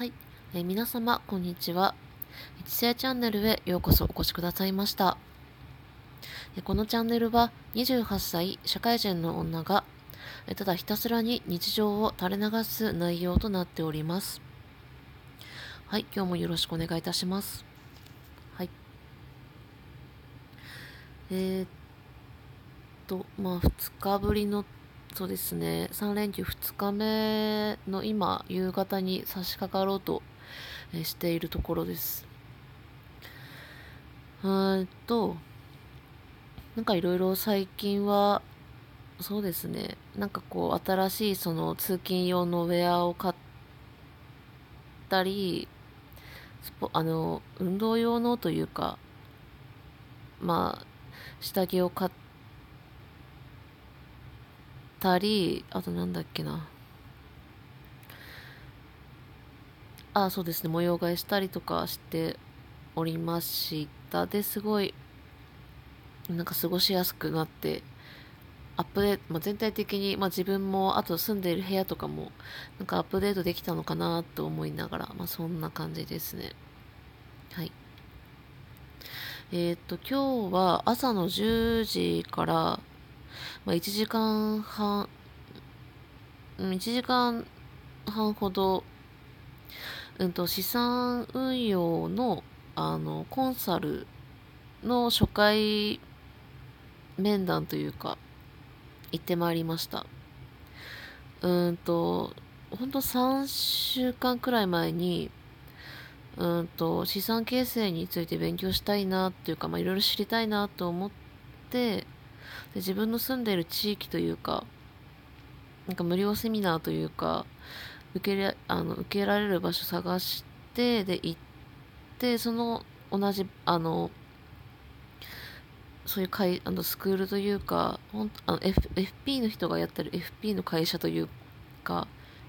はい、えー、皆様こんにちは。一世チャンネルへようこそお越しくださいました、このチャンネルは28歳社会人の女が、ただひたすらに日常を垂れ流す内容となっております。はい。今日もよろしくお願いいたします。はい。えー、っとまあ2日ぶりのそうですね、3連休2日目の今、夕方に差し掛かろうとしているところです。うんと、なんかいろいろ最近は、そうですね、なんかこう、新しいその通勤用のウェアを買ったり、スポあの、運動用のというか、まあ、下着を買っ、たり、あとなんだっけな。あ、そうですね、模様替えしたりとかしておりました。で、すごい、なんか過ごしやすくなって、アップデート、まあ、全体的に、まあ、自分も、あと住んでいる部屋とかも、なんかアップデートできたのかなと思いながら、まあ、そんな感じですね。はい。えっ、と、今日は朝の10時から、まあ、1時間半、1時間半ほど、うんと、資産運用の、あの、コンサルの初回面談というか、行ってまいりました。うんと、ほんと3週間くらい前に、うんと、資産形成について勉強したいなっていうか、まあ、いろいろ知りたいなと思って、で自分の住んでいる地域というかなんか無料セミナーというか受けあの受けられる場所探してで行ってその同じあのそういう会あのスクールというかほんあの、F、FP の人がやってる FP の会社というか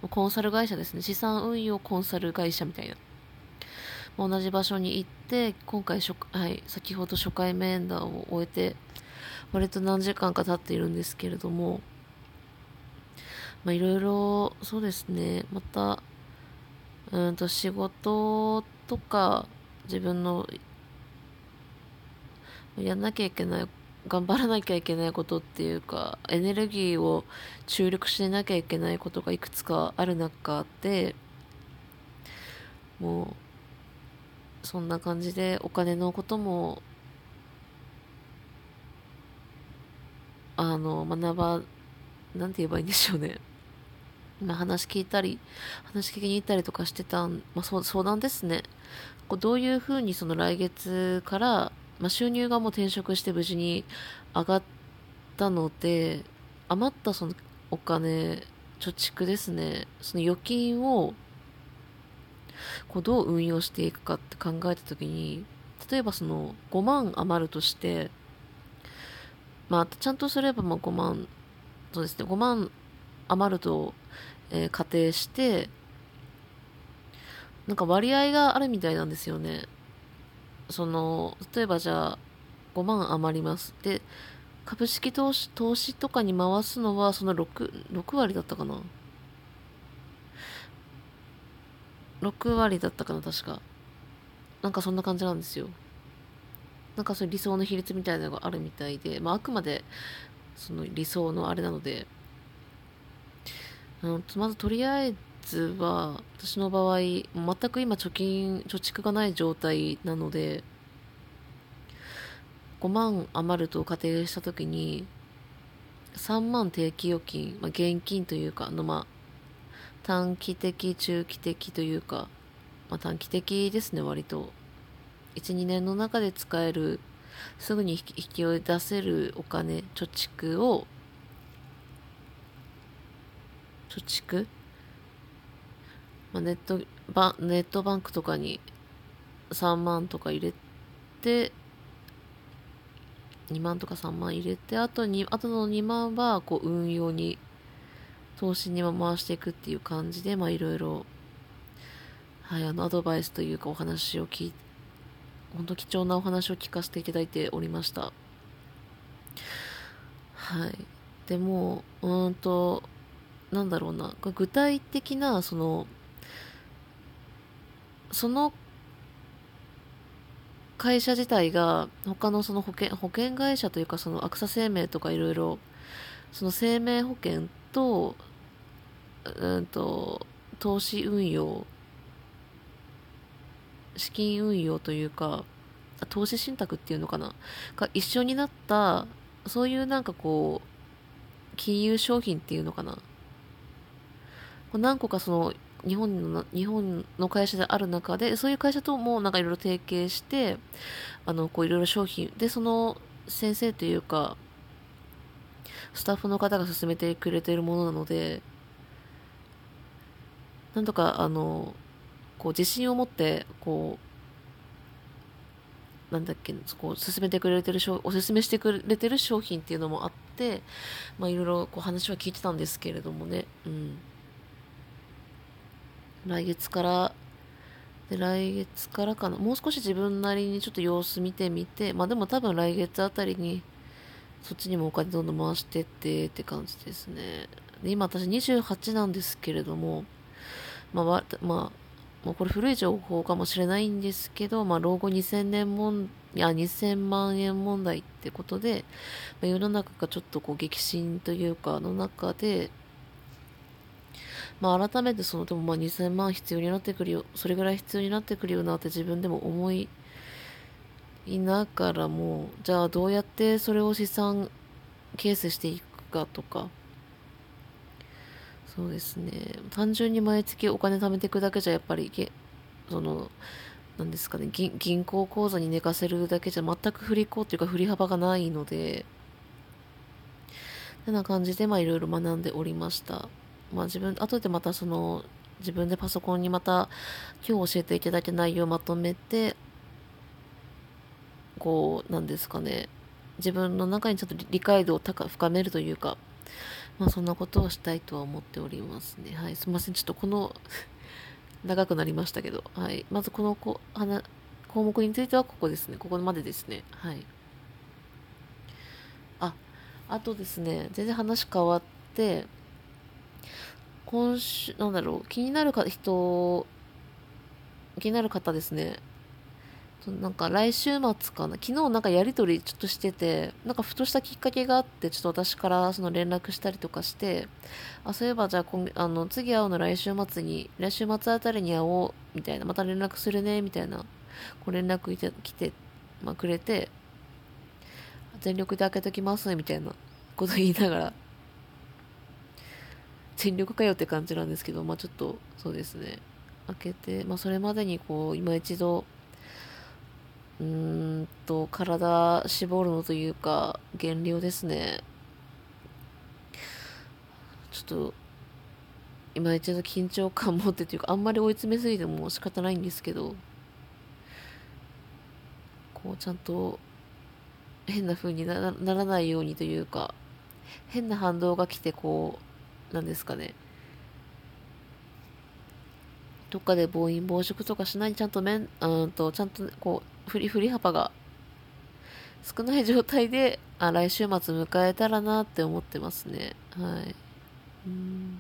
コンサル会社ですね。資産運用コンサル会社みたいな。同じ場所に行って今回初、はい、先ほど初回面談を終えて割と何時間か経っているんですけれども、まあいろいろ、そうですね、また、うんと仕事とか自分のやんなきゃいけない頑張らなきゃいけないことっていうかエネルギーを注力しなきゃいけないことがいくつかある中でもうそんな感じでお金のこともあの、学ば、なんて言えばいいんでしょうね。まあ、話聞いたり、話聞きに行ったりとかしてたん、まあ、相談ですね。こうどういうふうにその来月から、まあ、収入がもう転職して無事に上がったので、余ったそのお金、貯蓄ですね、その預金を、こうどう運用していくかって考えた時に、例えばその5万余るとして、まあ、ちゃんとすればまあ5万、そうですね、5万余ると、えー、仮定して、なんか割合があるみたいなんですよね。その、例えばじゃあ、5万余ります。で、株式投資、投資とかに回すのは、その6、6割だったかな ?6 割だったかな、確か。なんかそんな感じなんですよ。なんかそう理想の比率みたいなのがあるみたいで、まあ、あくまでその理想のあれなので、うん、まずとりあえずは私の場合全く今貯金貯蓄がない状態なので5万余ると仮定した時に3万定期預金、まあ、現金というかのまあ短期的中期的というか、まあ、短期的ですね割と。12年の中で使えるすぐに引き出せるお金貯蓄を貯蓄、まあ、ネットバネットバンクとかに3万とか入れて2万とか3万入れてあとにあとの2万はこう運用に投資に回していくっていう感じでまあいろいろはいあのアドバイスというかお話を聞いて本当貴重なお話を聞かせていただいておりました。はい。でも、うんと、なんだろうな、具体的な、その、その会社自体が他のその保険保険会社というかそのアクサ生命とかいろいろその生命保険と,、うんと投資運用資金運用というか投資信託っていうのかな？が一緒になったそういうなんかこう金融商品っていうのかな？何個かその日本の日本の会社である中でそういう会社ともなんかいろいろ提携してあのこういろいろ商品でその先生というかスタッフの方が勧めてくれているものなのでなんとかあのこう自信を持ってこうなんだっけこう勧めてくれてるおすすめしてくれてる商品っていうのもあってまあいろいろこう話は聞いてたんですけれどもね。うん。来月からで来月からかな。もう少し自分なりにちょっと様子見てみてまあでも多分来月あたりにそっちにもお金どんどん回してってって感じですね。で今私28なんですけれどもまあ、まあ、もうこれ古い情報かもしれないんですけど、まあ、老後2000年もん、いや、2000万円問題ってことで、まあ、世の中がちょっとこう激震というか、の中で、まあ、改めてその、でもまあ2000万必要になってくるよ、それぐらい必要になってくるよなって自分でも思いながらも、じゃあどうやってそれを資産ケースしていくかとか、そうですね。単純に毎月お金貯めていくだけじゃやっぱり、その、なんですかね銀、銀行口座に寝かせるだけじゃ全く振り子っていうか振り幅がないので、てな感じで、まあいろいろ学んでおりました。まあ自分、後でまたその、自分でパソコンにまた今日教えていただいた内容をまとめて、こう、なんですかね、自分の中にちょっと理解度を高深めるというか、まあそんなことをしたいとは思っておりますね。はい、すみません。ちょっとこの 長くなりましたけど、はい。まずこのこ項目についてはここですね。ここまでですね。はい。あ、あとですね、全然話変わって、今週、なんだろう、気になるか人、気になる方ですね。なんか来週末かな昨日なんかやり取りちょっとしててなんかふとしたきっかけがあってちょっと私からその連絡したりとかしてあそういえばじゃあ今あの次会うの来週末に来週末あたりに会おうみたいなまた連絡するねみたいなこう連絡いて来て、まあ、くれて全力で開けときますみたいなこと言いながら全力かよって感じなんですけど、まあちょっと、そうですね。開けて、まあそれまでにこう、今一度、うんと、体絞るのというか、減量ですね。ちょっと、今一度緊張感持ってというか、あんまり追い詰めすぎても仕方ないんですけど、こう、ちゃんと、変な風にならないようにというか、変な反動が来て、こう、なんですかねどっかで暴飲暴食とかしないちゃんと面うんとちゃんとこう振り振り幅が少ない状態であ来週末迎えたらなって思ってますね。はい。うん。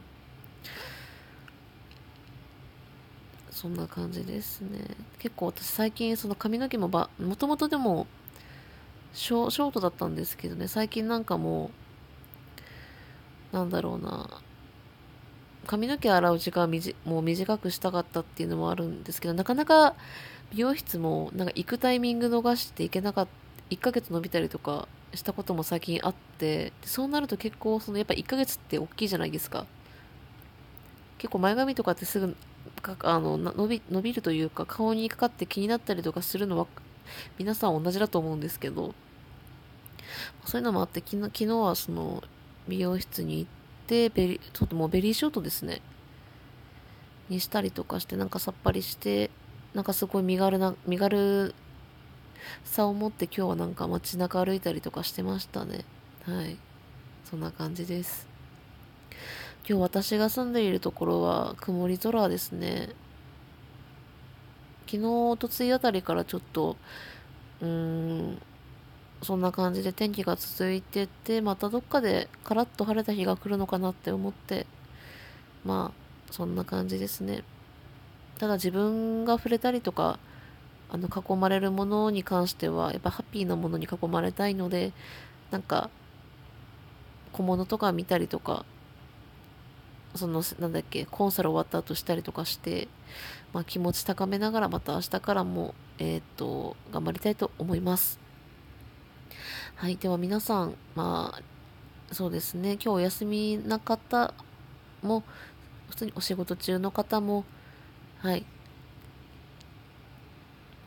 そんな感じですね。結構私最近その髪の毛もばもともとでもショショートだったんですけどね。最近なんかもうなんだろうな。髪の毛洗う時間もう短くしたかったっていうのもあるんですけどなかなか美容室もなんか行くタイミング逃して行けなかった1ヶ月伸びたりとかしたことも最近あってそうなると結構そのやっぱ1ヶ月って大きいじゃないですか。結構前髪とかってすぐあの伸び伸びるというか顔にかかって気になったりとかするのは皆さん同じだと思うんですけどそういうのもあって昨日昨日はその美容室に行ってベリちょっともうベリーショートですね。にしたりとかしてなんかさっぱりしてなんかすごい身軽な身軽さを持って今日はなんか街中歩いたりとかしてましたね。はい。そんな感じです。今日私が住んでいるところは曇り空ですね。昨日おとついあたりからちょっとうーんそんな感じで天気が続いててまたどっかでカラッと晴れた日が来るのかなって思ってまあそんな感じですね。ただ自分が触れたりとかあの囲まれるものに関してはやっぱハッピーなものに囲まれたいのでなんか小物とか見たりとかそのなんだっけコンサル終わった後したりとかして、まあ、気持ち高めながらまた明日からもえっ、と頑張りたいと思います。はいでは皆さんまあそうですね今日お休みな方も普通にお仕事中の方もはい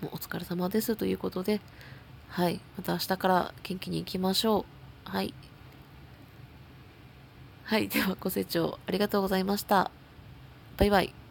もうお疲れ様ですということではいまた明日から元気に行きましょうはいはい。では、ご清聴ありがとうございました。バイバイ。